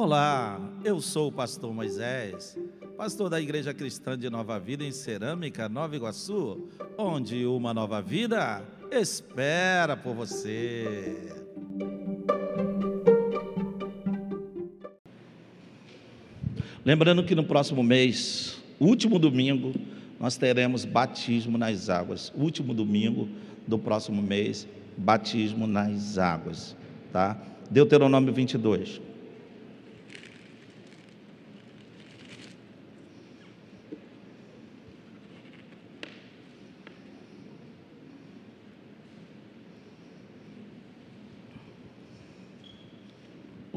Olá, eu sou o pastor Moisés, pastor da Igreja Cristã de Nova Vida em Cerâmica, Nova Iguaçu, onde uma nova vida espera por você. Lembrando que no próximo mês, último domingo, nós teremos batismo nas águas. Último domingo do próximo mês, batismo nas águas, tá? Deuteronômio 22.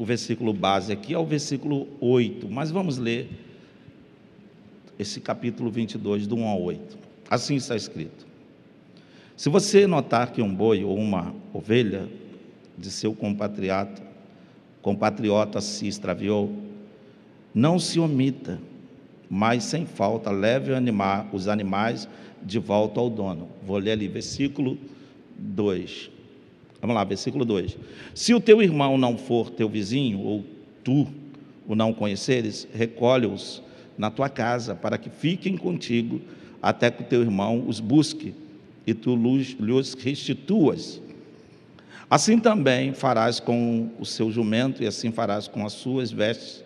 O versículo base aqui é o versículo 8, mas vamos ler esse capítulo 22, do 1 ao 8. Assim está escrito: Se você notar que um boi ou uma ovelha de seu compatriota, compatriota se extraviou, não se omita, mas sem falta leve os animais de volta ao dono. Vou ler ali, versículo 2. Vamos lá, versículo 2. Se o teu irmão não for teu vizinho, ou tu o não conheceres, recolhe-os na tua casa, para que fiquem contigo, até que o teu irmão os busque e tu lhes restituas. Assim também farás com o seu jumento, e assim farás com as suas vestes.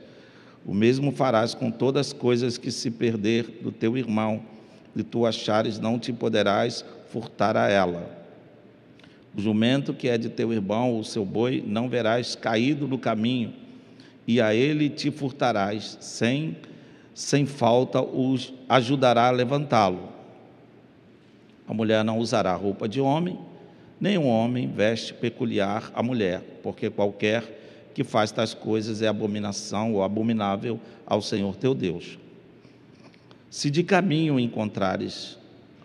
O mesmo farás com todas as coisas que se perder do teu irmão, e tu achares, não te poderás furtar a ela. O jumento que é de teu irmão, o seu boi, não verás caído no caminho, e a ele te furtarás, sem, sem falta os ajudará a levantá-lo. A mulher não usará roupa de homem, Nenhum homem veste peculiar a mulher, porque qualquer que faz tais coisas é abominação ou abominável ao Senhor teu Deus. Se de caminho encontrares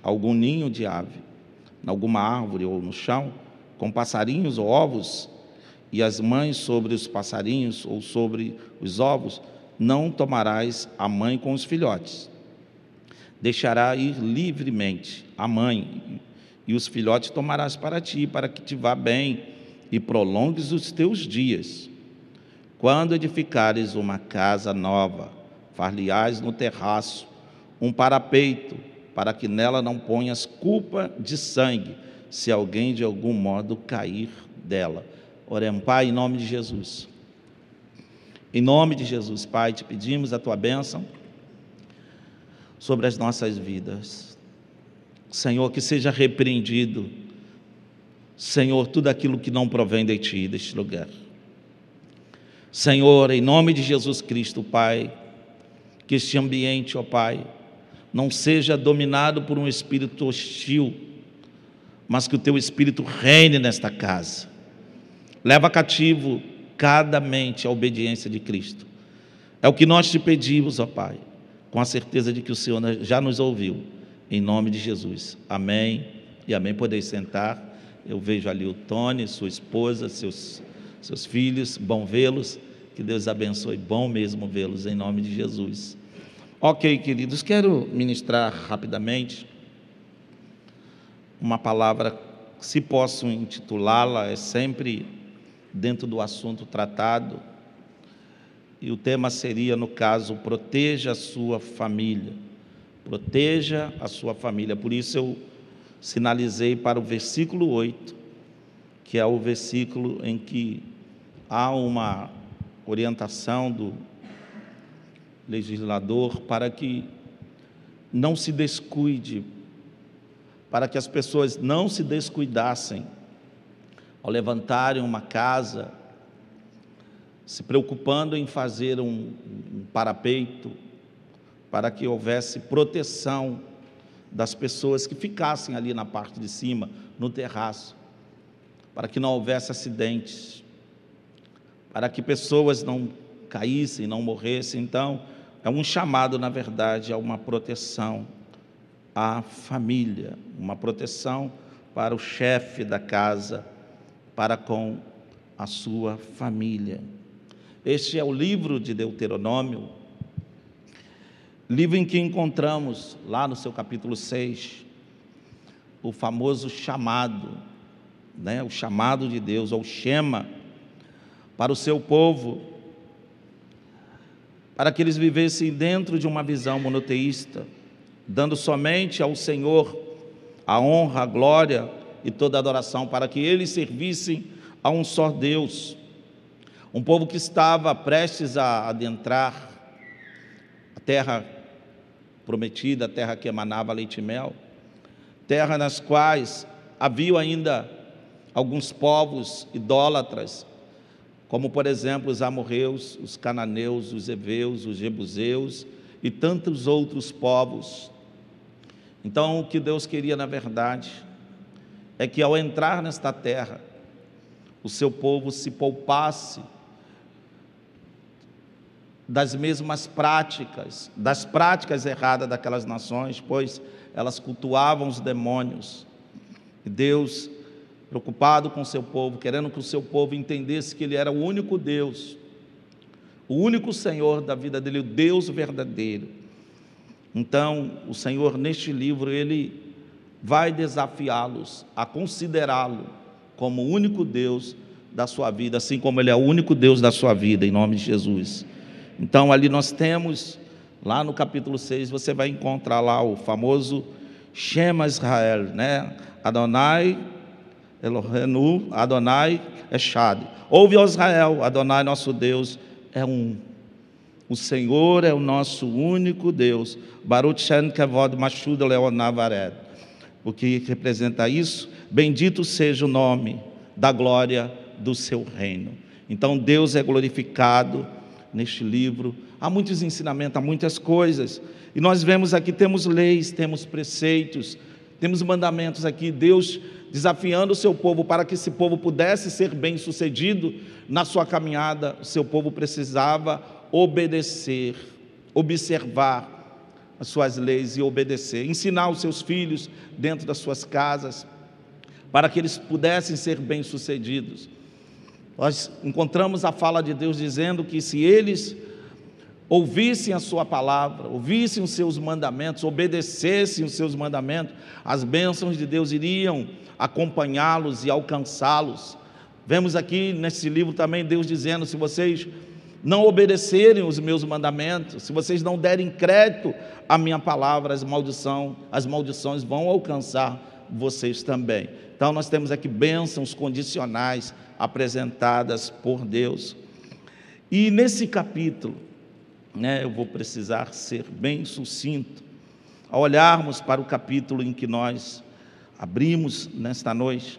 algum ninho de ave, em alguma árvore ou no chão, com passarinhos ou ovos, e as mães sobre os passarinhos ou sobre os ovos, não tomarás a mãe com os filhotes. Deixará ir livremente a mãe e os filhotes tomarás para ti, para que te vá bem e prolongues os teus dias. Quando edificares uma casa nova, far-lhe-ás no terraço um parapeito, para que nela não ponhas culpa de sangue, se alguém de algum modo cair dela. Oremos, Pai, em nome de Jesus. Em nome de Jesus, Pai, te pedimos a tua bênção sobre as nossas vidas. Senhor, que seja repreendido, Senhor, tudo aquilo que não provém de Ti, deste lugar. Senhor, em nome de Jesus Cristo, Pai, que este ambiente, ó Pai, não seja dominado por um espírito hostil, mas que o Teu Espírito reine nesta casa. Leva cativo cada mente à obediência de Cristo. É o que nós te pedimos, ó Pai, com a certeza de que o Senhor já nos ouviu em nome de Jesus. Amém e amém. Podeis sentar. Eu vejo ali o Tony, sua esposa, seus, seus filhos. Bom vê-los. Que Deus abençoe. Bom mesmo vê-los em nome de Jesus. Ok, queridos, quero ministrar rapidamente uma palavra, se posso intitulá-la, é sempre dentro do assunto tratado. E o tema seria, no caso, proteja a sua família. Proteja a sua família. Por isso eu sinalizei para o versículo 8, que é o versículo em que há uma orientação do legislador para que não se descuide, para que as pessoas não se descuidassem ao levantarem uma casa, se preocupando em fazer um, um parapeito, para que houvesse proteção das pessoas que ficassem ali na parte de cima, no terraço, para que não houvesse acidentes, para que pessoas não caíssem, não morressem. Então, é um chamado, na verdade, a uma proteção à família, uma proteção para o chefe da casa, para com a sua família. Este é o livro de Deuteronômio, Livro em que encontramos, lá no seu capítulo 6, o famoso chamado, né, o chamado de Deus, ou Shema, para o seu povo, para que eles vivessem dentro de uma visão monoteísta, dando somente ao Senhor a honra, a glória e toda a adoração, para que eles servissem a um só Deus. Um povo que estava prestes a adentrar a terra prometida, a terra que emanava leite e mel, terra nas quais havia ainda alguns povos idólatras, como por exemplo os amorreus, os cananeus, os heveus, os jebuseus e tantos outros povos. Então, o que Deus queria, na verdade, é que ao entrar nesta terra, o seu povo se poupasse das mesmas práticas, das práticas erradas daquelas nações, pois elas cultuavam os demônios. Deus, preocupado com seu povo, querendo que o seu povo entendesse que Ele era o único Deus, o único Senhor da vida dele, o Deus verdadeiro. Então, o Senhor, neste livro, Ele vai desafiá-los a considerá-lo como o único Deus da sua vida, assim como Ele é o único Deus da sua vida, em nome de Jesus. Então, ali nós temos, lá no capítulo 6, você vai encontrar lá o famoso Shema Israel, né? Adonai Elohenu, Adonai Echad. Ouve, ó Israel, Adonai nosso Deus é um. O Senhor é o nosso único Deus. Baruch Shen Kevod Mashud Leonavared. O que representa isso? Bendito seja o nome da glória do seu reino. Então Deus é glorificado neste livro. Há muitos ensinamentos, há muitas coisas. E nós vemos aqui, temos leis, temos preceitos, temos mandamentos aqui. Deus desafiando o seu povo para que esse povo pudesse ser bem sucedido na sua caminhada, o seu povo precisava obedecer, observar as suas leis e obedecer, ensinar os seus filhos dentro das suas casas, para que eles pudessem ser bem sucedidos. Nós encontramos a fala de Deus dizendo que se eles ouvissem a sua palavra, ouvissem os seus mandamentos, obedecessem os seus mandamentos, as bênçãos de Deus iriam acompanhá-los e alcançá-los. Vemos aqui nesse livro também Deus dizendo: se vocês não obedecerem os meus mandamentos, se vocês não derem crédito à minha palavra, as maldição, as maldições vão alcançar vocês também. Então nós temos aqui bênçãos condicionais apresentadas por Deus. E nesse capítulo, né, eu vou precisar ser bem sucinto, ao olharmos para o capítulo em que nós abrimos nesta noite,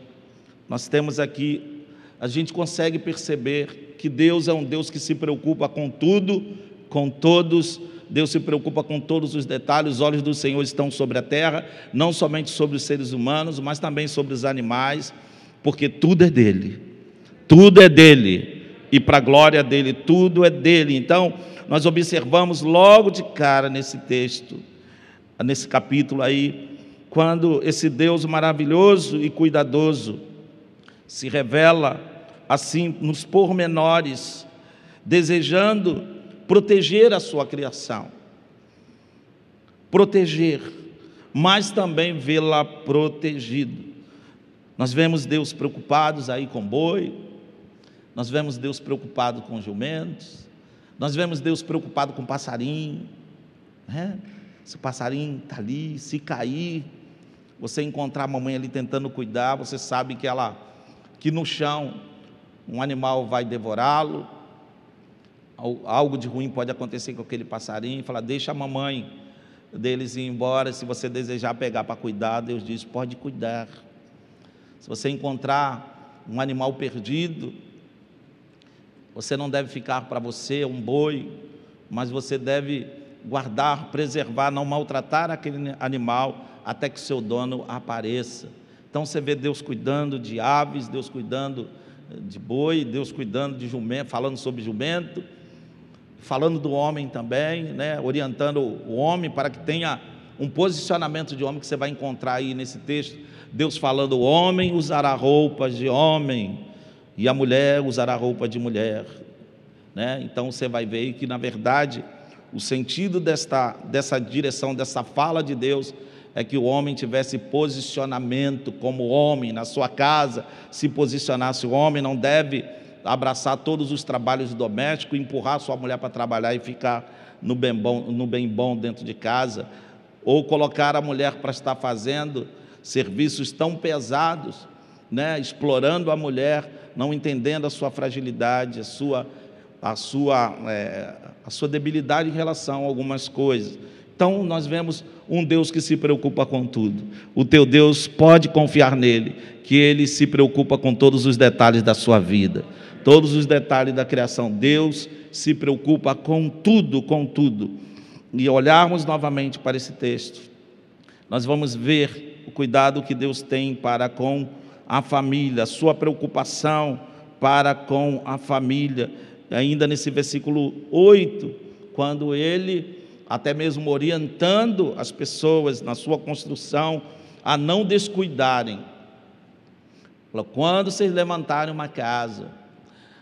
nós temos aqui, a gente consegue perceber que Deus é um Deus que se preocupa com tudo, com todos, Deus se preocupa com todos os detalhes, os olhos do Senhor estão sobre a terra, não somente sobre os seres humanos, mas também sobre os animais, porque tudo é dele tudo é dele, e para a glória dele, tudo é dele. Então, nós observamos logo de cara nesse texto, nesse capítulo aí, quando esse Deus maravilhoso e cuidadoso se revela assim nos pormenores, desejando proteger a sua criação. Proteger, mas também vê-la protegido. Nós vemos Deus preocupados aí com boi, nós vemos Deus preocupado com jumentos, nós vemos Deus preocupado com passarinho, né? se o passarinho está ali, se cair, você encontrar a mamãe ali tentando cuidar, você sabe que ela, que no chão um animal vai devorá-lo, algo de ruim pode acontecer com aquele passarinho, fala, deixa a mamãe deles ir embora, se você desejar pegar para cuidar, Deus diz, pode cuidar. Se você encontrar um animal perdido, você não deve ficar para você um boi, mas você deve guardar, preservar, não maltratar aquele animal até que seu dono apareça. Então você vê Deus cuidando de aves, Deus cuidando de boi, Deus cuidando de jumento, falando sobre jumento, falando do homem também, né? orientando o homem para que tenha um posicionamento de homem que você vai encontrar aí nesse texto. Deus falando: o homem usará roupas de homem e a mulher usará roupa de mulher. Né? Então você vai ver que, na verdade, o sentido desta, dessa direção, dessa fala de Deus, é que o homem tivesse posicionamento como homem na sua casa, se posicionasse. O homem não deve abraçar todos os trabalhos domésticos, empurrar sua mulher para trabalhar e ficar no bem bom, no bem bom dentro de casa, ou colocar a mulher para estar fazendo serviços tão pesados, né, explorando a mulher, não entendendo a sua fragilidade, a sua, a sua, é, a sua debilidade em relação a algumas coisas. Então, nós vemos um Deus que se preocupa com tudo. O teu Deus pode confiar nele, que ele se preocupa com todos os detalhes da sua vida, todos os detalhes da criação. Deus se preocupa com tudo, com tudo. E olharmos novamente para esse texto, nós vamos ver o cuidado que Deus tem para com a família, a sua preocupação para com a família. Ainda nesse versículo 8, quando ele até mesmo orientando as pessoas na sua construção a não descuidarem. Quando vocês levantarem uma casa,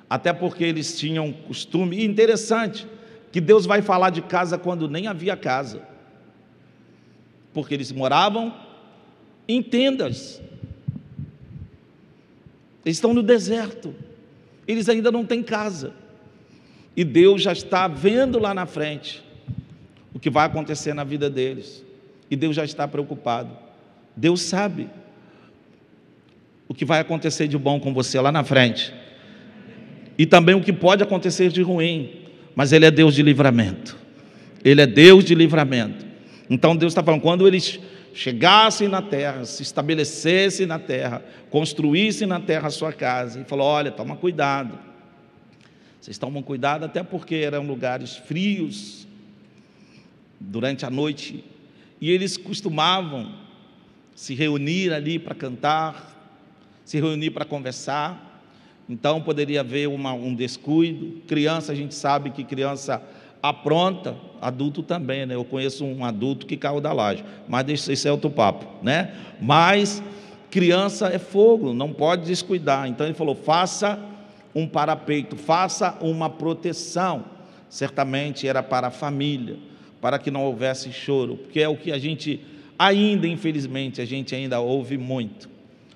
até porque eles tinham costume, e interessante, que Deus vai falar de casa quando nem havia casa, porque eles moravam em tendas, eles estão no deserto, eles ainda não têm casa, e Deus já está vendo lá na frente o que vai acontecer na vida deles. E Deus já está preocupado. Deus sabe o que vai acontecer de bom com você lá na frente. E também o que pode acontecer de ruim. Mas Ele é Deus de livramento. Ele é Deus de livramento. Então Deus está falando, quando eles chegassem na terra, se estabelecessem na terra, construíssem na terra a sua casa, e falou: olha, toma cuidado. Vocês tomam cuidado até porque eram lugares frios, durante a noite, e eles costumavam se reunir ali para cantar, se reunir para conversar. Então poderia haver uma, um descuido. Criança, a gente sabe que criança apronta, adulto também, né? Eu conheço um adulto que caiu da laje, mas deixa isso é outro papo, né? Mas criança é fogo, não pode descuidar. Então ele falou: faça um parapeito, faça uma proteção. Certamente era para a família para que não houvesse choro, porque é o que a gente ainda, infelizmente, a gente ainda ouve muito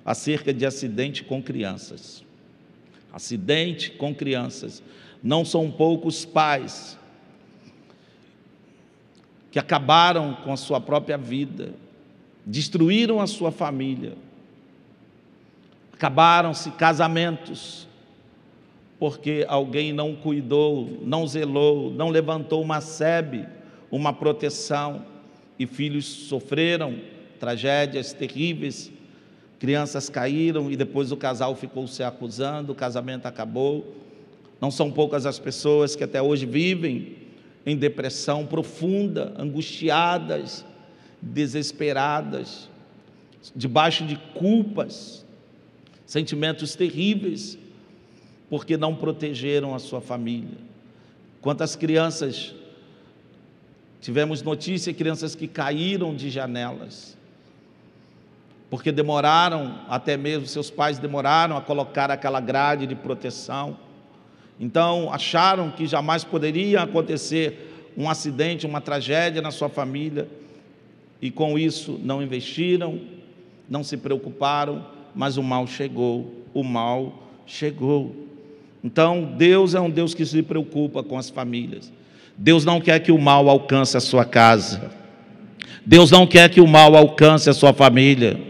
acerca de acidente com crianças. Acidente com crianças. Não são poucos pais que acabaram com a sua própria vida, destruíram a sua família, acabaram-se casamentos, porque alguém não cuidou, não zelou, não levantou uma sebe uma proteção, e filhos sofreram tragédias terríveis, crianças caíram e depois o casal ficou se acusando, o casamento acabou. Não são poucas as pessoas que até hoje vivem em depressão profunda, angustiadas, desesperadas, debaixo de culpas, sentimentos terríveis, porque não protegeram a sua família. Quantas crianças Tivemos notícia de crianças que caíram de janelas, porque demoraram, até mesmo seus pais demoraram a colocar aquela grade de proteção. Então, acharam que jamais poderia acontecer um acidente, uma tragédia na sua família, e com isso não investiram, não se preocuparam, mas o mal chegou, o mal chegou. Então, Deus é um Deus que se preocupa com as famílias. Deus não quer que o mal alcance a sua casa. Deus não quer que o mal alcance a sua família.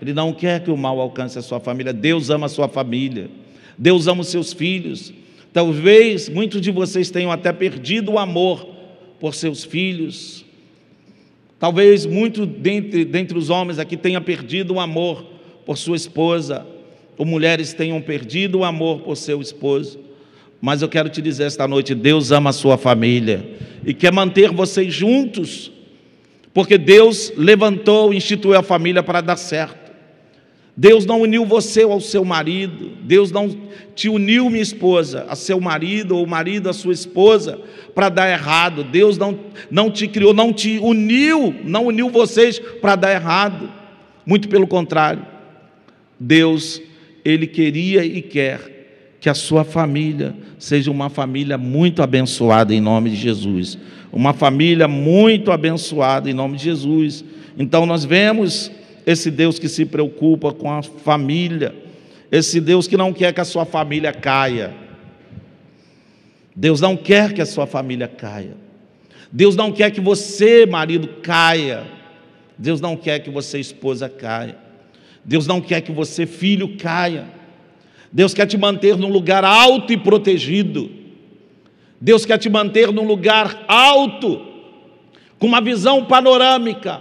Ele não quer que o mal alcance a sua família. Deus ama a sua família. Deus ama os seus filhos. Talvez muitos de vocês tenham até perdido o amor por seus filhos. Talvez muito dentre, dentre os homens aqui tenha perdido o amor por sua esposa, ou mulheres tenham perdido o amor por seu esposo. Mas eu quero te dizer esta noite: Deus ama a sua família e quer manter vocês juntos, porque Deus levantou, instituiu a família para dar certo. Deus não uniu você ao seu marido, Deus não te uniu, minha esposa, a seu marido, ou o marido a sua esposa, para dar errado. Deus não, não te criou, não te uniu, não uniu vocês para dar errado. Muito pelo contrário, Deus, Ele queria e quer que a sua família seja uma família muito abençoada em nome de Jesus. Uma família muito abençoada em nome de Jesus. Então nós vemos esse Deus que se preocupa com a família. Esse Deus que não quer que a sua família caia. Deus não quer que a sua família caia. Deus não quer que você, marido, caia. Deus não quer que você, esposa, caia. Deus não quer que você, filho, caia. Deus quer te manter num lugar alto e protegido. Deus quer te manter num lugar alto, com uma visão panorâmica,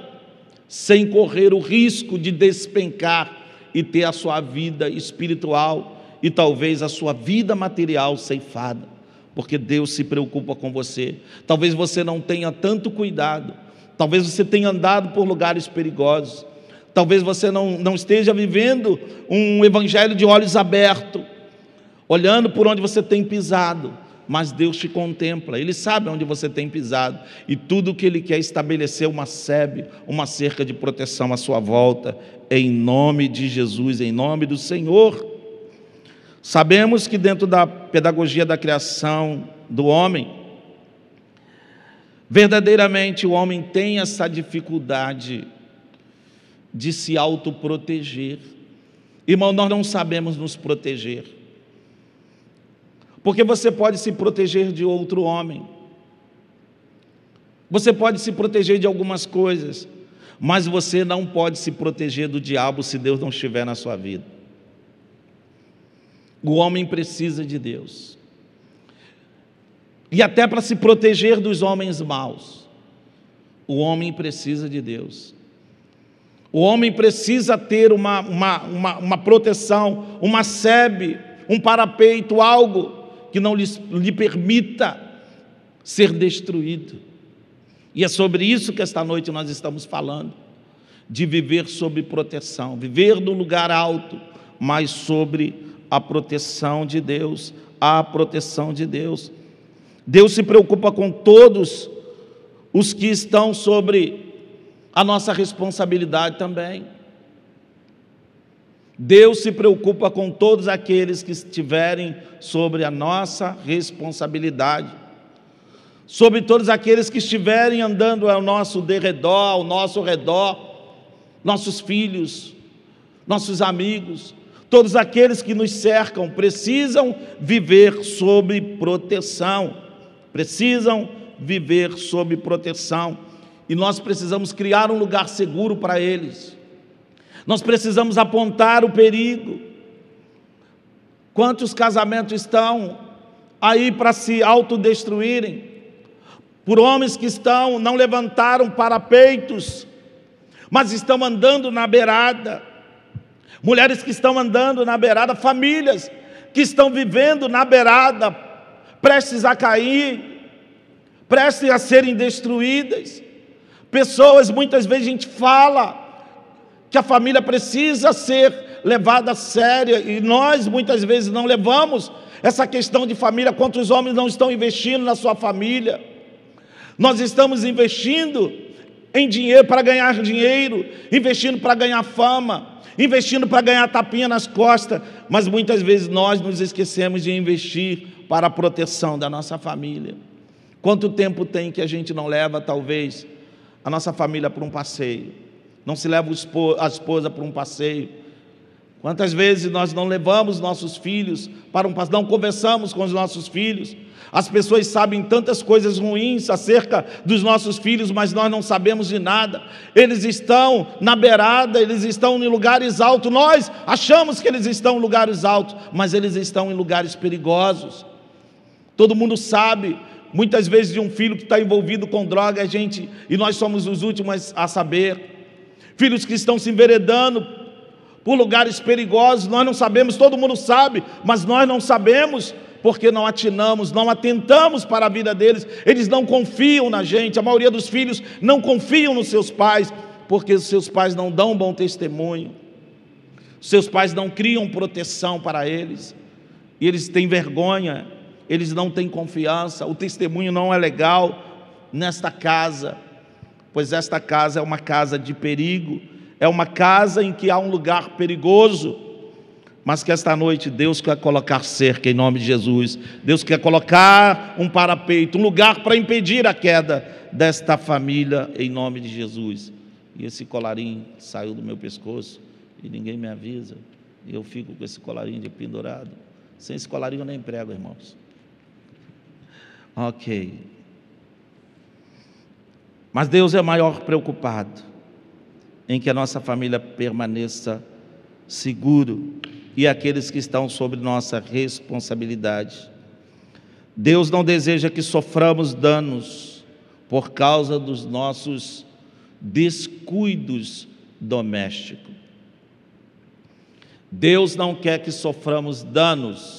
sem correr o risco de despencar e ter a sua vida espiritual e talvez a sua vida material ceifada, porque Deus se preocupa com você. Talvez você não tenha tanto cuidado, talvez você tenha andado por lugares perigosos, talvez você não, não esteja vivendo um evangelho de olhos abertos, olhando por onde você tem pisado mas Deus te contempla, Ele sabe onde você tem pisado, e tudo que Ele quer estabelecer uma sebe, uma cerca de proteção à sua volta, em nome de Jesus, em nome do Senhor. Sabemos que dentro da pedagogia da criação do homem, verdadeiramente o homem tem essa dificuldade de se autoproteger. Irmão, nós não sabemos nos proteger. Porque você pode se proteger de outro homem. Você pode se proteger de algumas coisas, mas você não pode se proteger do diabo se Deus não estiver na sua vida. O homem precisa de Deus. E até para se proteger dos homens maus, o homem precisa de Deus. O homem precisa ter uma, uma, uma, uma proteção, uma sebe, um parapeito, algo que não lhe, lhe permita ser destruído. E é sobre isso que esta noite nós estamos falando, de viver sob proteção, viver no lugar alto, mas sobre a proteção de Deus, a proteção de Deus. Deus se preocupa com todos os que estão sobre a nossa responsabilidade também. Deus se preocupa com todos aqueles que estiverem sobre a nossa responsabilidade, sobre todos aqueles que estiverem andando ao nosso derredor, ao nosso redor, nossos filhos, nossos amigos, todos aqueles que nos cercam precisam viver sob proteção, precisam viver sob proteção, e nós precisamos criar um lugar seguro para eles. Nós precisamos apontar o perigo. Quantos casamentos estão aí para se autodestruírem? Por homens que estão, não levantaram parapeitos, mas estão andando na beirada. Mulheres que estão andando na beirada, famílias que estão vivendo na beirada, prestes a cair, prestes a serem destruídas. Pessoas, muitas vezes a gente fala, que a família precisa ser levada a séria e nós muitas vezes não levamos essa questão de família. Quantos homens não estão investindo na sua família? Nós estamos investindo em dinheiro para ganhar dinheiro, investindo para ganhar fama, investindo para ganhar tapinha nas costas, mas muitas vezes nós nos esquecemos de investir para a proteção da nossa família. Quanto tempo tem que a gente não leva, talvez, a nossa família para um passeio? não se leva a esposa para um passeio. Quantas vezes nós não levamos nossos filhos para um passeio, não conversamos com os nossos filhos. As pessoas sabem tantas coisas ruins acerca dos nossos filhos, mas nós não sabemos de nada. Eles estão na beirada, eles estão em lugares altos. Nós achamos que eles estão em lugares altos, mas eles estão em lugares perigosos. Todo mundo sabe, muitas vezes, de um filho que está envolvido com droga, a gente, e nós somos os últimos a saber. Filhos que estão se enveredando por lugares perigosos, nós não sabemos, todo mundo sabe, mas nós não sabemos porque não atinamos, não atentamos para a vida deles, eles não confiam na gente, a maioria dos filhos não confiam nos seus pais, porque os seus pais não dão bom testemunho, seus pais não criam proteção para eles, e eles têm vergonha, eles não têm confiança, o testemunho não é legal nesta casa pois esta casa é uma casa de perigo, é uma casa em que há um lugar perigoso, mas que esta noite Deus quer colocar cerca em nome de Jesus, Deus quer colocar um parapeito, um lugar para impedir a queda desta família em nome de Jesus. E esse colarinho saiu do meu pescoço e ninguém me avisa. E eu fico com esse colarinho de pendurado. Sem esse colarinho eu nem prego, irmãos. Ok. Mas Deus é maior preocupado em que a nossa família permaneça seguro e aqueles que estão sob nossa responsabilidade. Deus não deseja que soframos danos por causa dos nossos descuidos domésticos. Deus não quer que soframos danos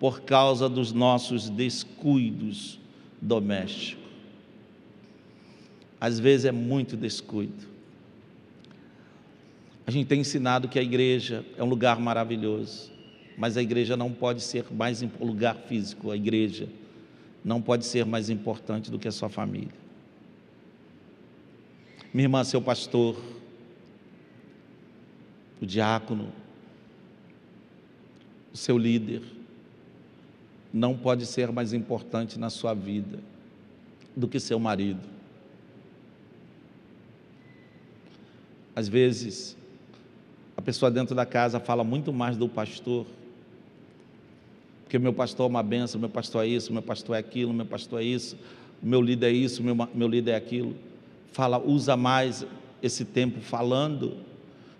por causa dos nossos descuidos domésticos. Às vezes é muito descuido. A gente tem ensinado que a igreja é um lugar maravilhoso, mas a igreja não pode ser mais um lugar físico, a igreja não pode ser mais importante do que a sua família. Minha irmã, seu pastor, o diácono, o seu líder, não pode ser mais importante na sua vida do que seu marido. Às vezes, a pessoa dentro da casa fala muito mais do pastor, porque meu pastor é uma benção, meu pastor é isso, meu pastor é aquilo, meu pastor é isso, meu líder é isso, meu, meu líder é aquilo. Fala, usa mais esse tempo falando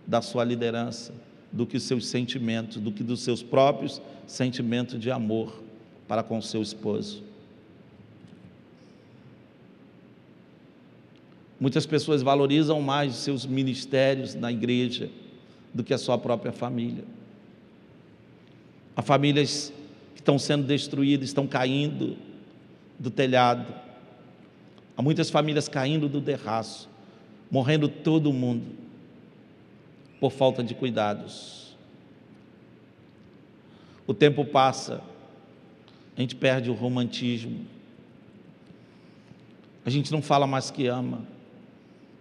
da sua liderança do que os seus sentimentos, do que dos seus próprios sentimentos de amor para com seu esposo. Muitas pessoas valorizam mais seus ministérios na igreja do que a sua própria família. Há famílias que estão sendo destruídas, estão caindo do telhado. Há muitas famílias caindo do terraço, morrendo todo mundo por falta de cuidados. O tempo passa, a gente perde o romantismo, a gente não fala mais que ama,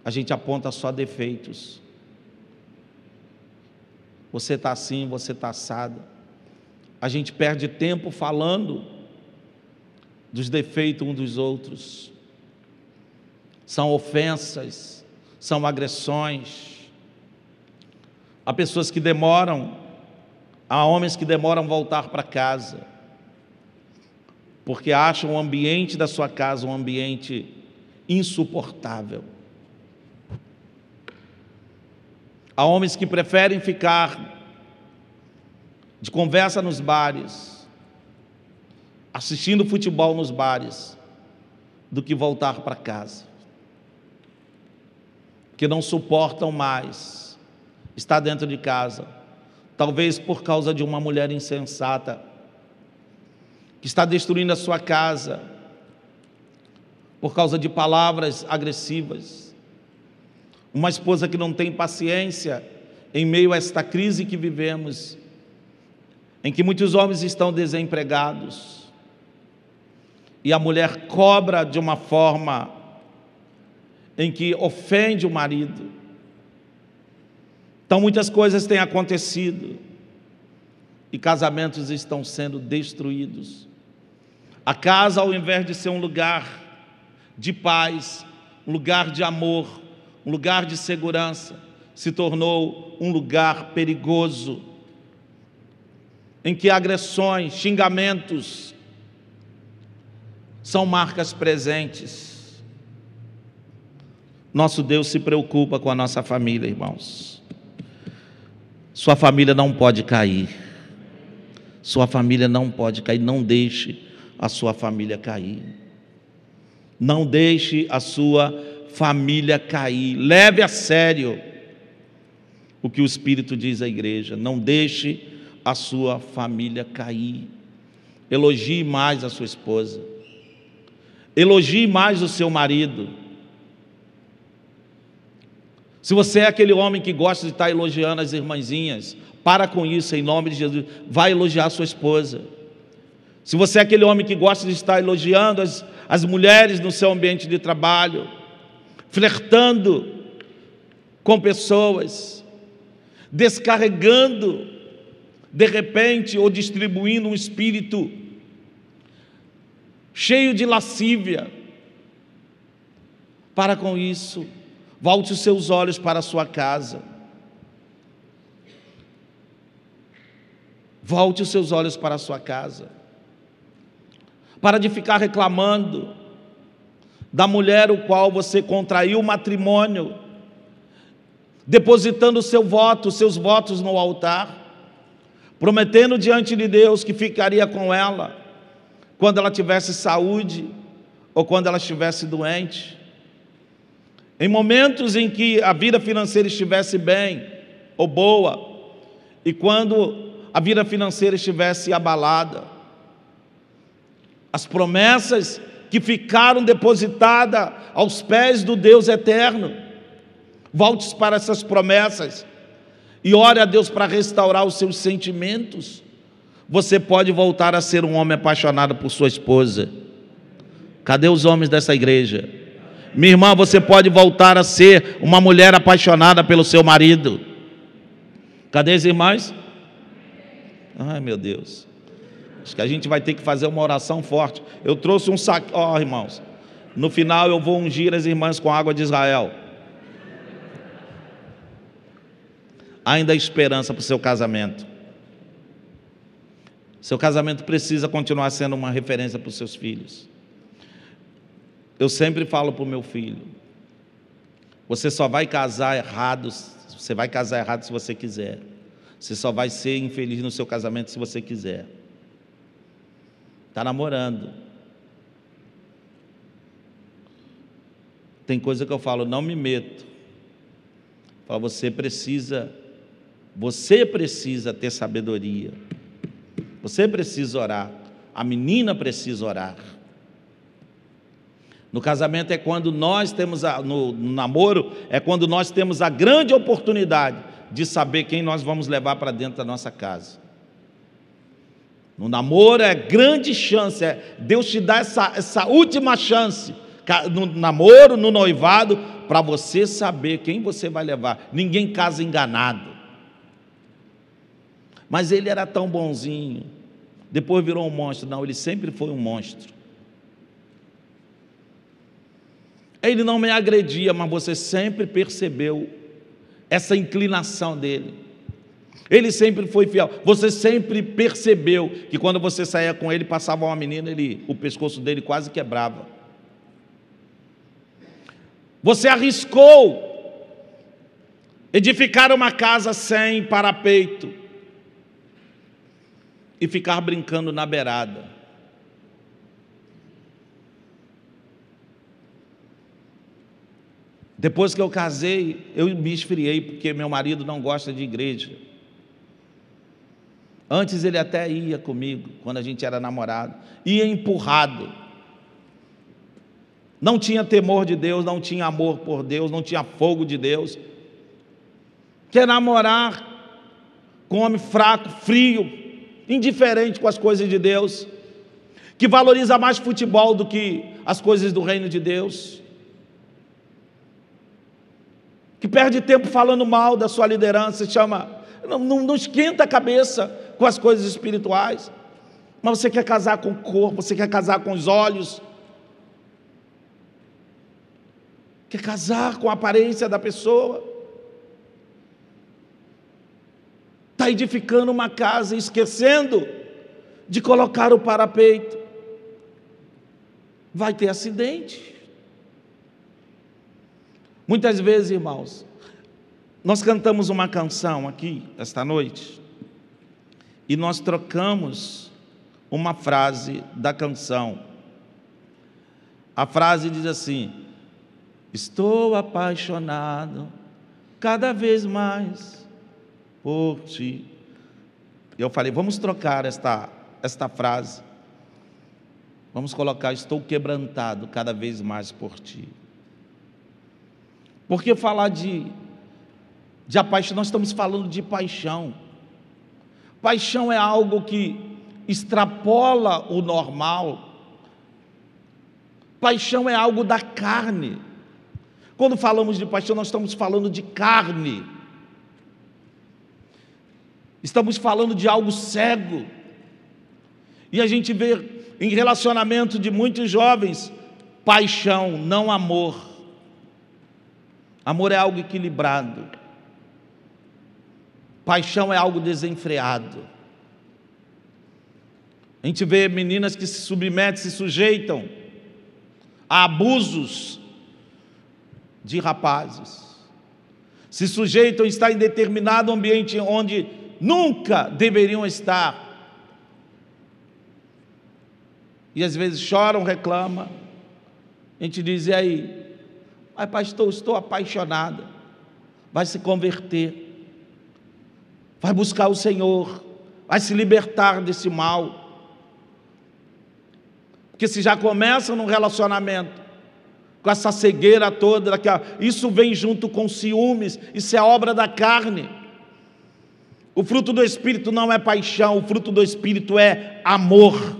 a gente aponta só defeitos. Você está assim, você está assado. A gente perde tempo falando dos defeitos uns dos outros. São ofensas, são agressões. Há pessoas que demoram, há homens que demoram voltar para casa, porque acham o ambiente da sua casa um ambiente insuportável. Há homens que preferem ficar de conversa nos bares, assistindo futebol nos bares, do que voltar para casa. Que não suportam mais estar dentro de casa, talvez por causa de uma mulher insensata, que está destruindo a sua casa, por causa de palavras agressivas uma esposa que não tem paciência em meio a esta crise que vivemos, em que muitos homens estão desempregados, e a mulher cobra de uma forma em que ofende o marido. Então, muitas coisas têm acontecido e casamentos estão sendo destruídos. A casa, ao invés de ser um lugar de paz, um lugar de amor, um lugar de segurança, se tornou um lugar perigoso, em que agressões, xingamentos são marcas presentes. Nosso Deus se preocupa com a nossa família, irmãos. Sua família não pode cair. Sua família não pode cair. Não deixe a sua família cair. Não deixe a sua família cair. Leve a sério o que o Espírito diz à igreja. Não deixe a sua família cair. Elogie mais a sua esposa. Elogie mais o seu marido. Se você é aquele homem que gosta de estar elogiando as irmãzinhas, para com isso em nome de Jesus. Vai elogiar a sua esposa. Se você é aquele homem que gosta de estar elogiando as, as mulheres no seu ambiente de trabalho, flertando com pessoas, descarregando, de repente, ou distribuindo um espírito cheio de lascívia. Para com isso, volte os seus olhos para a sua casa. Volte os seus olhos para a sua casa. Para de ficar reclamando da mulher o qual você contraiu o matrimônio, depositando seu voto, seus votos no altar, prometendo diante de Deus que ficaria com ela quando ela tivesse saúde ou quando ela estivesse doente. Em momentos em que a vida financeira estivesse bem ou boa, e quando a vida financeira estivesse abalada, as promessas que ficaram depositadas aos pés do Deus eterno. Volte para essas promessas e ore a Deus para restaurar os seus sentimentos. Você pode voltar a ser um homem apaixonado por sua esposa. Cadê os homens dessa igreja? Minha irmã, você pode voltar a ser uma mulher apaixonada pelo seu marido. Cadê as irmãs? Ai, meu Deus. Acho que a gente vai ter que fazer uma oração forte. Eu trouxe um saco, ó, oh, irmãos. No final eu vou ungir as irmãs com água de Israel. Ainda há esperança para o seu casamento. Seu casamento precisa continuar sendo uma referência para os seus filhos. Eu sempre falo para o meu filho: você só vai casar errado, você vai casar errado se você quiser. Você só vai ser infeliz no seu casamento se você quiser. Está namorando. Tem coisa que eu falo, não me meto. Fala, você precisa, você precisa ter sabedoria. Você precisa orar. A menina precisa orar. No casamento é quando nós temos, a, no, no namoro, é quando nós temos a grande oportunidade de saber quem nós vamos levar para dentro da nossa casa. No namoro é grande chance, é, Deus te dá essa, essa última chance, no namoro, no noivado, para você saber quem você vai levar. Ninguém casa enganado. Mas ele era tão bonzinho, depois virou um monstro. Não, ele sempre foi um monstro. Ele não me agredia, mas você sempre percebeu essa inclinação dele. Ele sempre foi fiel. Você sempre percebeu que quando você saía com ele, passava uma menina, ele, o pescoço dele quase quebrava. Você arriscou edificar uma casa sem parapeito e ficar brincando na beirada. Depois que eu casei, eu me esfriei porque meu marido não gosta de igreja. Antes ele até ia comigo, quando a gente era namorado, ia empurrado. Não tinha temor de Deus, não tinha amor por Deus, não tinha fogo de Deus. Quer namorar com homem fraco, frio, indiferente com as coisas de Deus, que valoriza mais futebol do que as coisas do reino de Deus, que perde tempo falando mal da sua liderança, chama, não, não, não esquenta a cabeça com as coisas espirituais, mas você quer casar com o corpo, você quer casar com os olhos, quer casar com a aparência da pessoa, está edificando uma casa e esquecendo de colocar o parapeito, vai ter acidente. Muitas vezes, irmãos, nós cantamos uma canção aqui esta noite, e nós trocamos uma frase da canção. A frase diz assim: Estou apaixonado cada vez mais por ti. Eu falei, vamos trocar esta, esta frase. Vamos colocar, estou quebrantado cada vez mais por ti. Porque falar de, de paixão, nós estamos falando de paixão. Paixão é algo que extrapola o normal. Paixão é algo da carne. Quando falamos de paixão, nós estamos falando de carne. Estamos falando de algo cego. E a gente vê em relacionamento de muitos jovens paixão, não amor. Amor é algo equilibrado. Paixão é algo desenfreado. A gente vê meninas que se submetem, se sujeitam a abusos de rapazes. Se sujeitam a estar em determinado ambiente onde nunca deveriam estar. E às vezes choram, reclamam. A gente diz: e aí? Mas, pastor, estou apaixonada. Vai se converter. Vai buscar o Senhor. Vai se libertar desse mal. Porque se já começa num relacionamento com essa cegueira toda, isso vem junto com ciúmes, isso é obra da carne. O fruto do Espírito não é paixão, o fruto do Espírito é amor.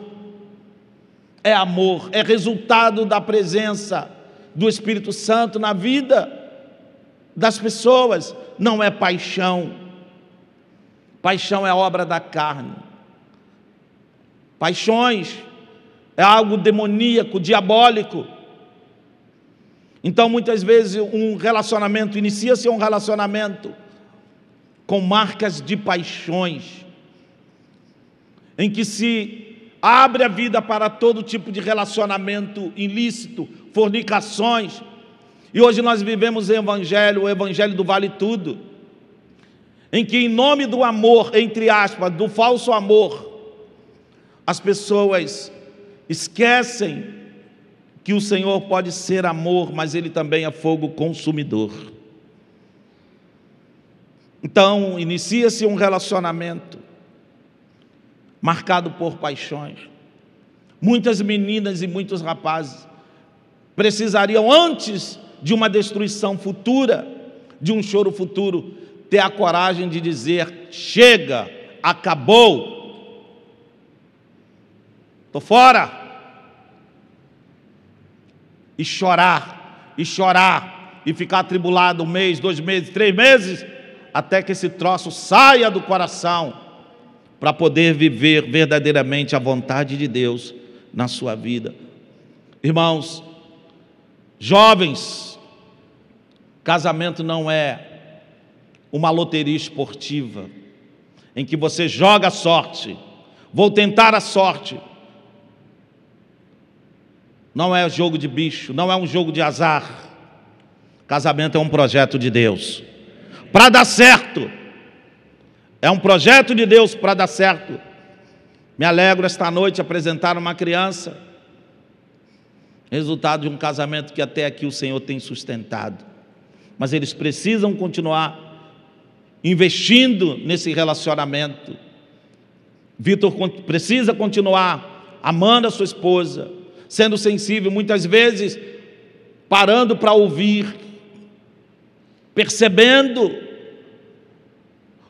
É amor, é resultado da presença do Espírito Santo na vida das pessoas, não é paixão. Paixão é obra da carne. Paixões é algo demoníaco, diabólico. Então, muitas vezes, um relacionamento inicia-se um relacionamento com marcas de paixões, em que se abre a vida para todo tipo de relacionamento ilícito, fornicações. E hoje nós vivemos o evangelho, o evangelho do vale tudo, em que em nome do amor, entre aspas, do falso amor, as pessoas esquecem que o Senhor pode ser amor, mas Ele também é fogo consumidor. Então, inicia-se um relacionamento marcado por paixões. Muitas meninas e muitos rapazes precisariam, antes de uma destruição futura, de um choro futuro, ter a coragem de dizer: chega, acabou, estou fora e chorar, e chorar, e ficar atribulado um mês, dois meses, três meses, até que esse troço saia do coração, para poder viver verdadeiramente a vontade de Deus na sua vida. Irmãos, jovens, casamento não é uma loteria esportiva, em que você joga a sorte, vou tentar a sorte, não é jogo de bicho, não é um jogo de azar. Casamento é um projeto de Deus. Para dar certo. É um projeto de Deus para dar certo. Me alegro esta noite apresentar uma criança. Resultado de um casamento que até aqui o Senhor tem sustentado. Mas eles precisam continuar investindo nesse relacionamento. Vitor precisa continuar amando a sua esposa, sendo sensível, muitas vezes parando para ouvir, percebendo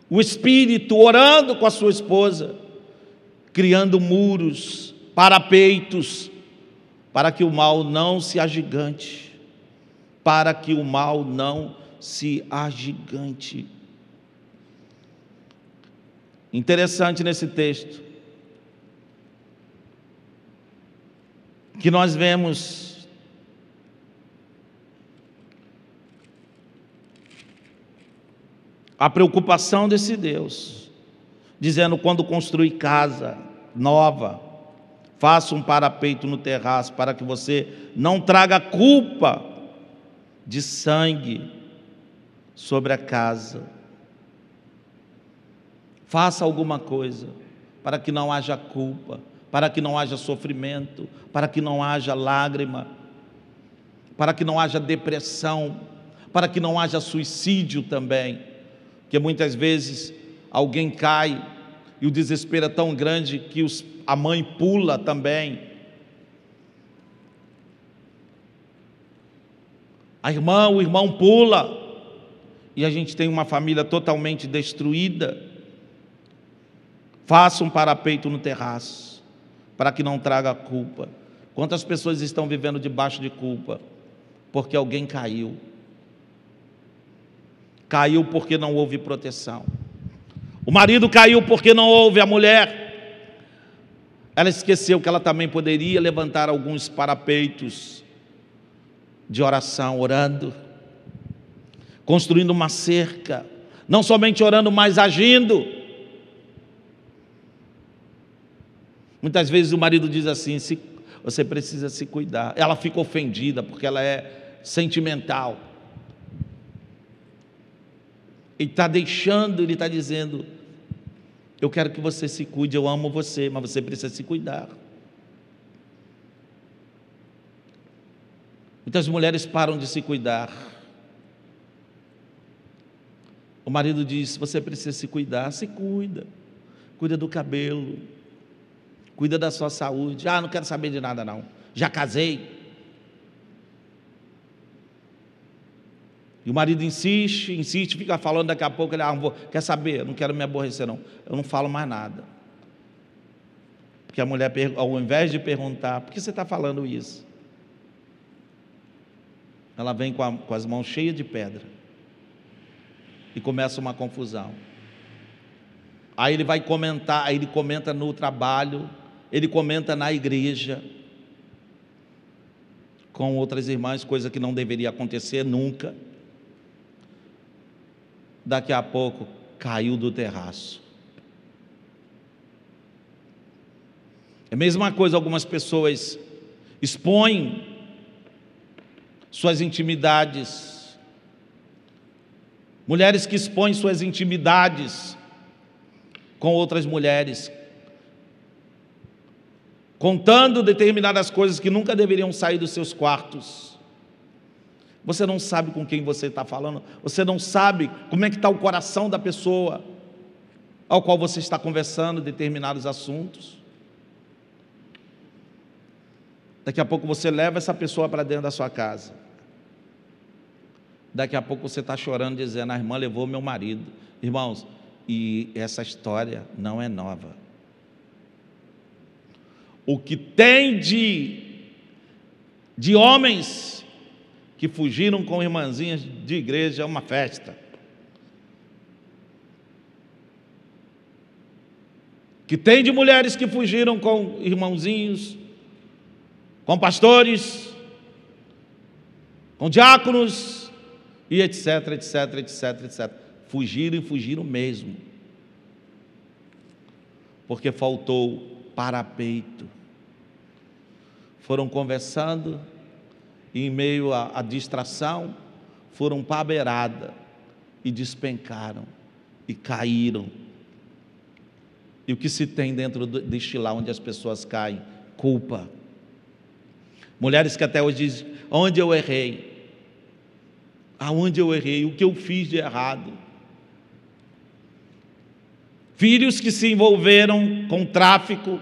o espírito, orando com a sua esposa, criando muros, parapeitos, para que o mal não se agigante, para que o mal não se agigante. Interessante nesse texto, que nós vemos a preocupação desse Deus, dizendo: quando construir casa nova, faça um parapeito no terraço para que você não traga culpa de sangue sobre a casa. Faça alguma coisa para que não haja culpa para que não haja sofrimento, para que não haja lágrima, para que não haja depressão, para que não haja suicídio também, porque muitas vezes alguém cai e o desespero é tão grande que os, a mãe pula também. A irmã, o irmão pula, e a gente tem uma família totalmente destruída. Faça um parapeito no terraço para que não traga culpa. Quantas pessoas estão vivendo debaixo de culpa? Porque alguém caiu. Caiu porque não houve proteção. O marido caiu porque não houve a mulher. Ela esqueceu que ela também poderia levantar alguns parapeitos de oração, orando, construindo uma cerca, não somente orando, mas agindo Muitas vezes o marido diz assim: você precisa se cuidar. Ela fica ofendida porque ela é sentimental. Ele está deixando, ele está dizendo: Eu quero que você se cuide, eu amo você, mas você precisa se cuidar. Muitas mulheres param de se cuidar. O marido diz: Você precisa se cuidar, se cuida. Cuida do cabelo, cuida da sua saúde. Ah, não quero saber de nada, não. Já casei. E o marido insiste, insiste, fica falando, daqui a pouco ele, ah, vou, quer saber? Não quero me aborrecer, não. Eu não falo mais nada. Porque a mulher, ao invés de perguntar, por que você está falando isso? Ela vem com, a, com as mãos cheias de pedra. E começa uma confusão. Aí ele vai comentar, aí ele comenta no trabalho, ele comenta na igreja, com outras irmãs, coisa que não deveria acontecer nunca. Daqui a pouco caiu do terraço. É a mesma coisa, algumas pessoas expõem suas intimidades. Mulheres que expõem suas intimidades com outras mulheres, contando determinadas coisas que nunca deveriam sair dos seus quartos. Você não sabe com quem você está falando, você não sabe como é que está o coração da pessoa ao qual você está conversando determinados assuntos. Daqui a pouco você leva essa pessoa para dentro da sua casa. Daqui a pouco você está chorando, dizendo: a irmã levou meu marido. Irmãos, e essa história não é nova. O que tem de, de homens que fugiram com irmãzinhas de igreja é uma festa. Que tem de mulheres que fugiram com irmãozinhos com pastores, com diáconos e etc, etc, etc, etc. Fugiram e fugiram mesmo. Porque faltou parapeito. Foram conversando e em meio à, à distração, foram para a beirada e despencaram e caíram. E o que se tem dentro deste lá onde as pessoas caem? Culpa Mulheres que até hoje dizem: onde eu errei? Aonde eu errei? O que eu fiz de errado? Filhos que se envolveram com tráfico.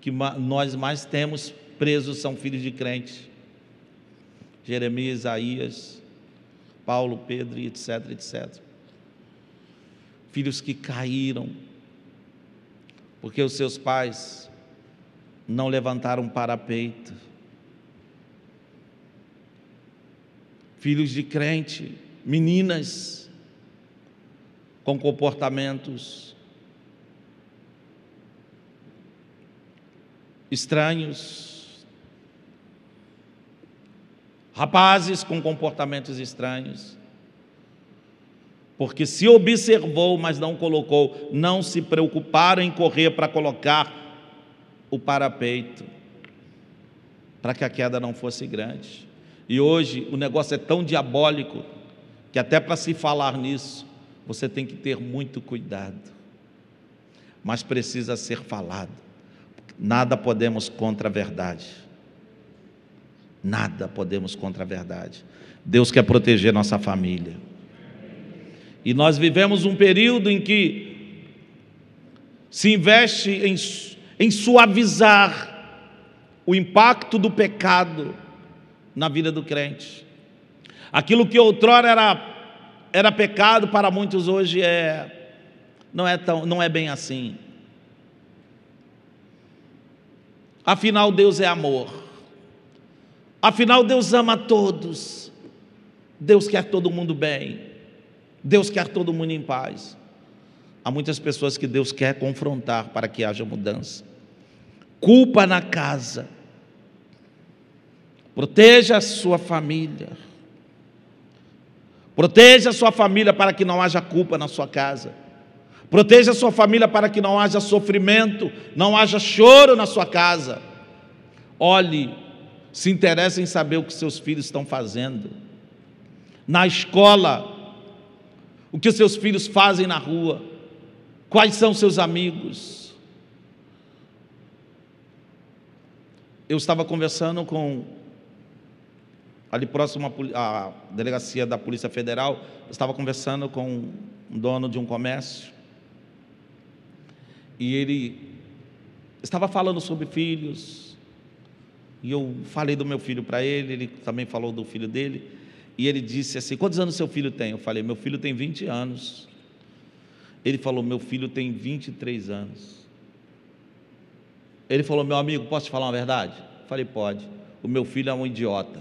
Que nós mais temos presos são filhos de crentes. Jeremias, Isaías, Paulo, Pedro, etc, etc. Filhos que caíram, porque os seus pais não levantaram parapeito. Filhos de crente, meninas com comportamentos estranhos, rapazes com comportamentos estranhos, porque se observou, mas não colocou, não se preocuparam em correr para colocar o parapeito, para que a queda não fosse grande. E hoje o negócio é tão diabólico que até para se falar nisso, você tem que ter muito cuidado. Mas precisa ser falado. Nada podemos contra a verdade. Nada podemos contra a verdade. Deus quer proteger nossa família. E nós vivemos um período em que se investe em em suavizar o impacto do pecado na vida do crente. Aquilo que outrora era, era pecado para muitos hoje é não é tão não é bem assim. Afinal Deus é amor. Afinal Deus ama todos. Deus quer todo mundo bem. Deus quer todo mundo em paz. Há muitas pessoas que Deus quer confrontar para que haja mudança culpa na casa. Proteja a sua família. Proteja a sua família para que não haja culpa na sua casa. Proteja a sua família para que não haja sofrimento, não haja choro na sua casa. Olhe, se interesse em saber o que seus filhos estão fazendo. Na escola, o que seus filhos fazem na rua, quais são seus amigos. Eu estava conversando com ali próximo à delegacia da Polícia Federal, estava conversando com um dono de um comércio e ele estava falando sobre filhos. E eu falei do meu filho para ele, ele também falou do filho dele. E ele disse assim: Quantos anos seu filho tem? Eu falei: Meu filho tem 20 anos. Ele falou: Meu filho tem 23 anos. Ele falou: Meu amigo, posso te falar uma verdade? Eu falei: Pode. O meu filho é um idiota.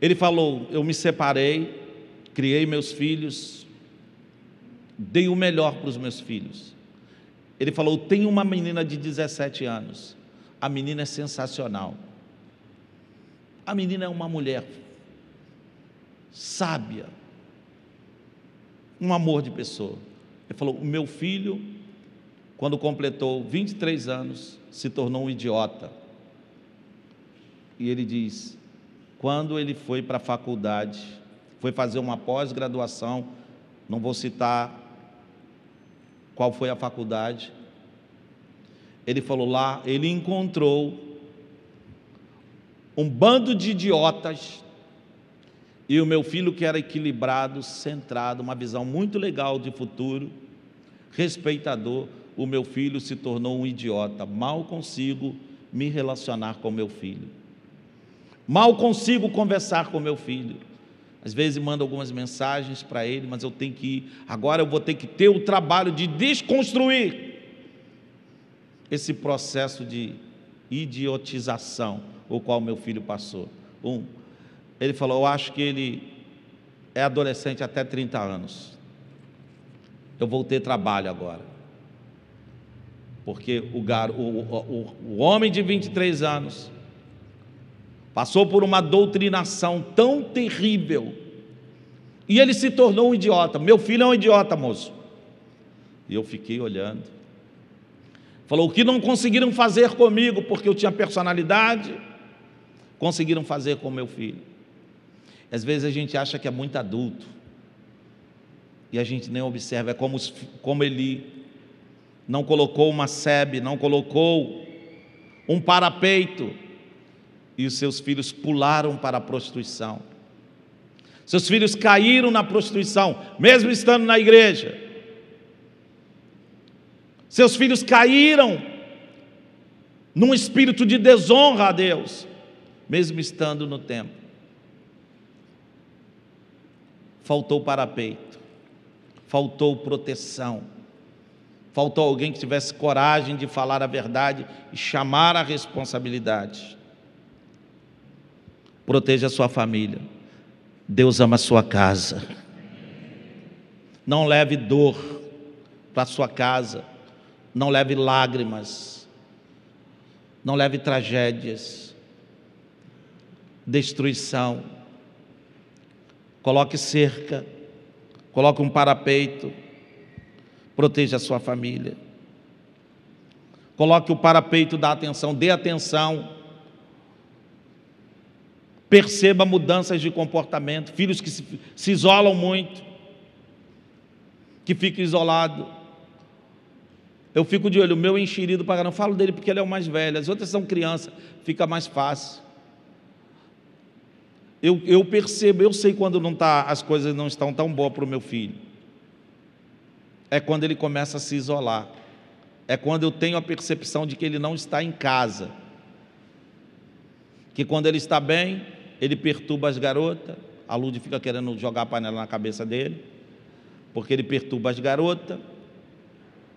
Ele falou: Eu me separei, criei meus filhos, dei o melhor para os meus filhos. Ele falou: Tenho uma menina de 17 anos. A menina é sensacional. A menina é uma mulher sábia, um amor de pessoa. Ele falou: O meu filho, quando completou 23 anos, se tornou um idiota. E ele diz: quando ele foi para a faculdade, foi fazer uma pós-graduação, não vou citar qual foi a faculdade. Ele falou lá, ele encontrou um bando de idiotas e o meu filho que era equilibrado, centrado, uma visão muito legal de futuro, respeitador, o meu filho se tornou um idiota. Mal consigo me relacionar com meu filho. Mal consigo conversar com meu filho. Às vezes mando algumas mensagens para ele, mas eu tenho que ir. Agora eu vou ter que ter o trabalho de desconstruir esse processo de idiotização o qual meu filho passou. Um, ele falou: Eu acho que ele é adolescente até 30 anos. Eu vou ter trabalho agora. Porque o, gar, o, o, o homem de 23 anos Passou por uma doutrinação tão terrível. E ele se tornou um idiota. Meu filho é um idiota, moço. E eu fiquei olhando. Falou: o que não conseguiram fazer comigo, porque eu tinha personalidade, conseguiram fazer com meu filho. Às vezes a gente acha que é muito adulto. E a gente nem observa. É como, como ele não colocou uma sebe, não colocou um parapeito e os seus filhos pularam para a prostituição. Seus filhos caíram na prostituição, mesmo estando na igreja. Seus filhos caíram num espírito de desonra a Deus, mesmo estando no templo. Faltou parapeito, faltou proteção, faltou alguém que tivesse coragem de falar a verdade e chamar a responsabilidade. Proteja a sua família. Deus ama a sua casa. Não leve dor para sua casa. Não leve lágrimas. Não leve tragédias. Destruição. Coloque cerca. Coloque um parapeito. Proteja a sua família. Coloque o parapeito da atenção. Dê atenção perceba mudanças de comportamento, filhos que se, se isolam muito, que ficam isolados. Eu fico de olho, o meu enxerido para não falo dele porque ele é o mais velho, as outras são crianças, fica mais fácil. Eu, eu percebo, eu sei quando não tá, as coisas não estão tão boas para o meu filho. É quando ele começa a se isolar. É quando eu tenho a percepção de que ele não está em casa. Que quando ele está bem, ele perturba as garotas, a Lud fica querendo jogar a panela na cabeça dele, porque ele perturba as garotas,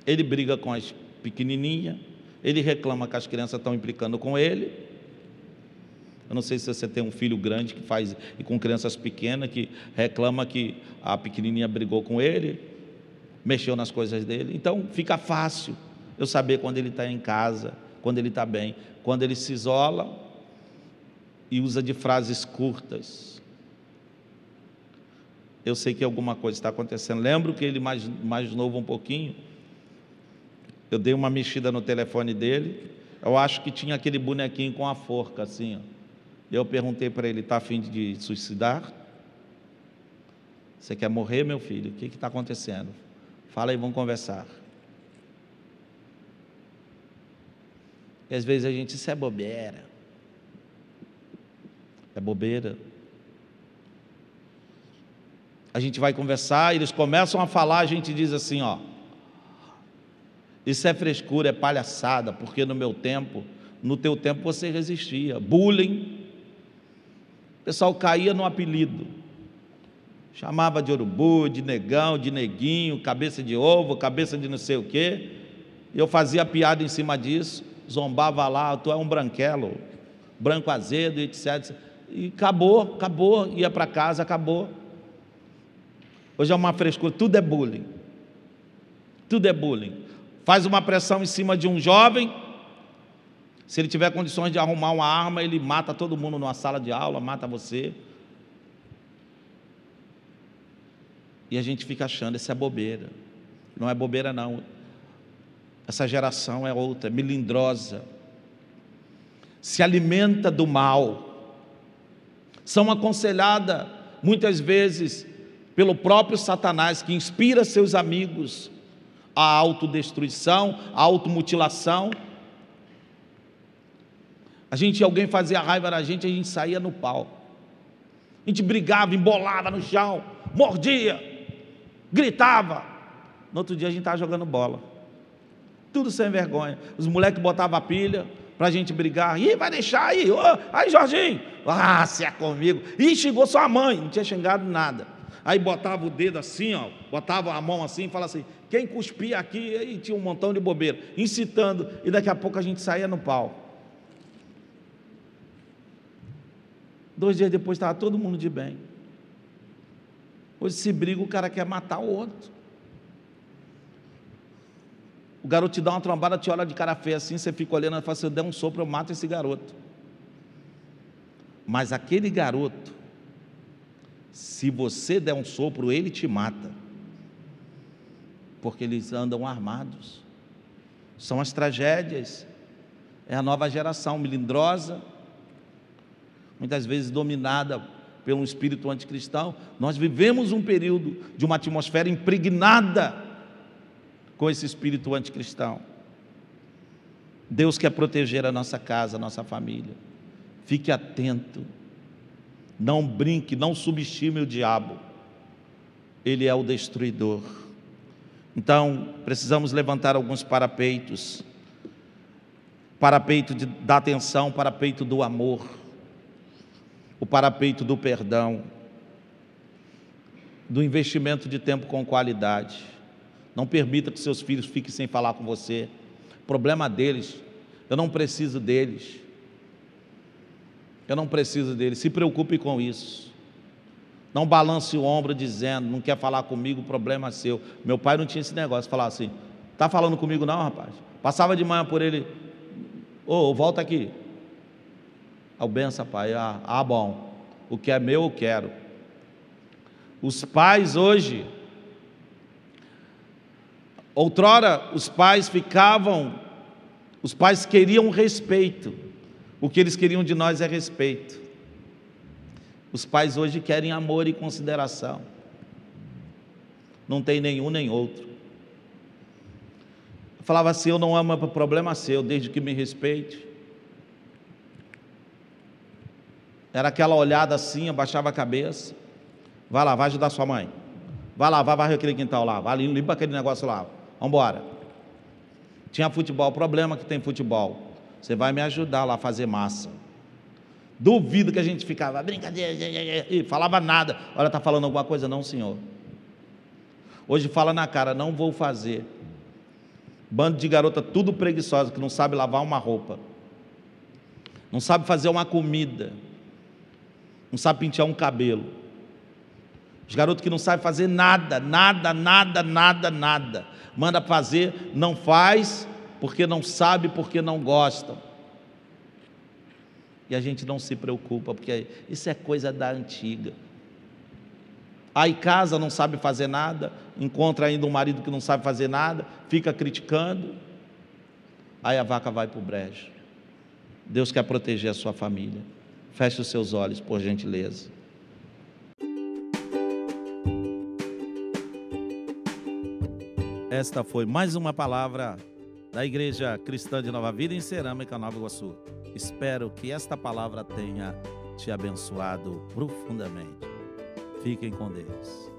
ele briga com as pequenininhas, ele reclama que as crianças estão implicando com ele. Eu não sei se você tem um filho grande que faz e com crianças pequenas que reclama que a pequenininha brigou com ele, mexeu nas coisas dele. Então fica fácil eu saber quando ele está em casa, quando ele está bem. Quando ele se isola, e usa de frases curtas. eu sei que alguma coisa está acontecendo. Lembro que ele mais, mais novo um pouquinho, eu dei uma mexida no telefone dele, eu acho que tinha aquele bonequinho com a forca assim, ó. Eu perguntei para ele, está afim de suicidar? Você quer morrer, meu filho? O que está acontecendo? Fala aí, vamos conversar. E às vezes a gente, isso é bobeira. É bobeira. A gente vai conversar, eles começam a falar, a gente diz assim, ó. Isso é frescura, é palhaçada, porque no meu tempo, no teu tempo você resistia. Bullying. O pessoal caía no apelido. Chamava de urubu, de negão, de neguinho, cabeça de ovo, cabeça de não sei o quê. Eu fazia piada em cima disso, zombava lá, tu é um branquelo, branco azedo, etc. E acabou, acabou, ia para casa, acabou. Hoje é uma frescura, tudo é bullying. Tudo é bullying faz uma pressão em cima de um jovem. Se ele tiver condições de arrumar uma arma, ele mata todo mundo numa sala de aula, mata você. E a gente fica achando, isso é bobeira. Não é bobeira, não. Essa geração é outra, é melindrosa. Se alimenta do mal. São aconselhadas, muitas vezes, pelo próprio Satanás, que inspira seus amigos a autodestruição, a automutilação. A gente, alguém fazia raiva na gente, a gente saía no pau. A gente brigava, embolava no chão, mordia, gritava. No outro dia a gente estava jogando bola. Tudo sem vergonha. Os moleques botavam a pilha para a gente brigar. Ih, vai deixar aí. Oh, aí, Jorginho. Ah, se é comigo. Ih, xingou sua mãe. Não tinha xingado nada. Aí botava o dedo assim, ó, botava a mão assim e falava assim: quem cuspia aqui, aí tinha um montão de bobeira, incitando, e daqui a pouco a gente saía no pau. Dois dias depois estava todo mundo de bem. Hoje se briga, o cara quer matar o outro. O garoto te dá uma trombada, te olha de cara feia assim, você fica olhando e fala: se eu der um sopro, eu mato esse garoto. Mas aquele garoto, se você der um sopro, ele te mata porque eles andam armados. São as tragédias, é a nova geração melindrosa, muitas vezes dominada pelo espírito anticristão. Nós vivemos um período de uma atmosfera impregnada com esse espírito anticristão. Deus quer proteger a nossa casa, a nossa família. Fique atento. Não brinque, não subestime o diabo. Ele é o destruidor. Então, precisamos levantar alguns parapeitos. Parapeito de, da atenção, parapeito do amor, o parapeito do perdão, do investimento de tempo com qualidade. Não permita que seus filhos fiquem sem falar com você. Problema deles. Eu não preciso deles. Eu não preciso deles. Se preocupe com isso. Não balance o ombro dizendo, não quer falar comigo, problema seu. Meu pai não tinha esse negócio, falar assim, tá falando comigo não, rapaz? Passava de manhã por ele, ô, oh, volta aqui. Ao benção, pai, ah, ah, bom, o que é meu eu quero. Os pais hoje, outrora os pais ficavam, os pais queriam respeito, o que eles queriam de nós é respeito. Os pais hoje querem amor e consideração. Não tem nenhum nem outro. Eu falava assim: eu não amo, é problema seu, desde que me respeite. Era aquela olhada assim, eu baixava a cabeça. Vai lá, vai ajudar sua mãe. Vai lá, vai varrer aquele quintal lá. Vai limpa aquele negócio lá. Vamos embora. Tinha futebol, problema que tem futebol. Você vai me ajudar lá a fazer massa. Duvido que a gente ficava, brincadeira, e falava nada. Olha, está falando alguma coisa? Não, senhor. Hoje fala na cara, não vou fazer. Bando de garota tudo preguiçosa, que não sabe lavar uma roupa, não sabe fazer uma comida, não sabe pentear um cabelo. Os garotos que não sabem fazer nada, nada, nada, nada, nada. Manda fazer, não faz, porque não sabe, porque não gostam. E a gente não se preocupa, porque isso é coisa da antiga. Aí casa, não sabe fazer nada, encontra ainda um marido que não sabe fazer nada, fica criticando. Aí a vaca vai para o brejo. Deus quer proteger a sua família. Feche os seus olhos, por gentileza. Esta foi mais uma palavra da Igreja Cristã de Nova Vida em Cerâmica, Nova Iguaçu. Espero que esta palavra tenha te abençoado profundamente. Fiquem com Deus.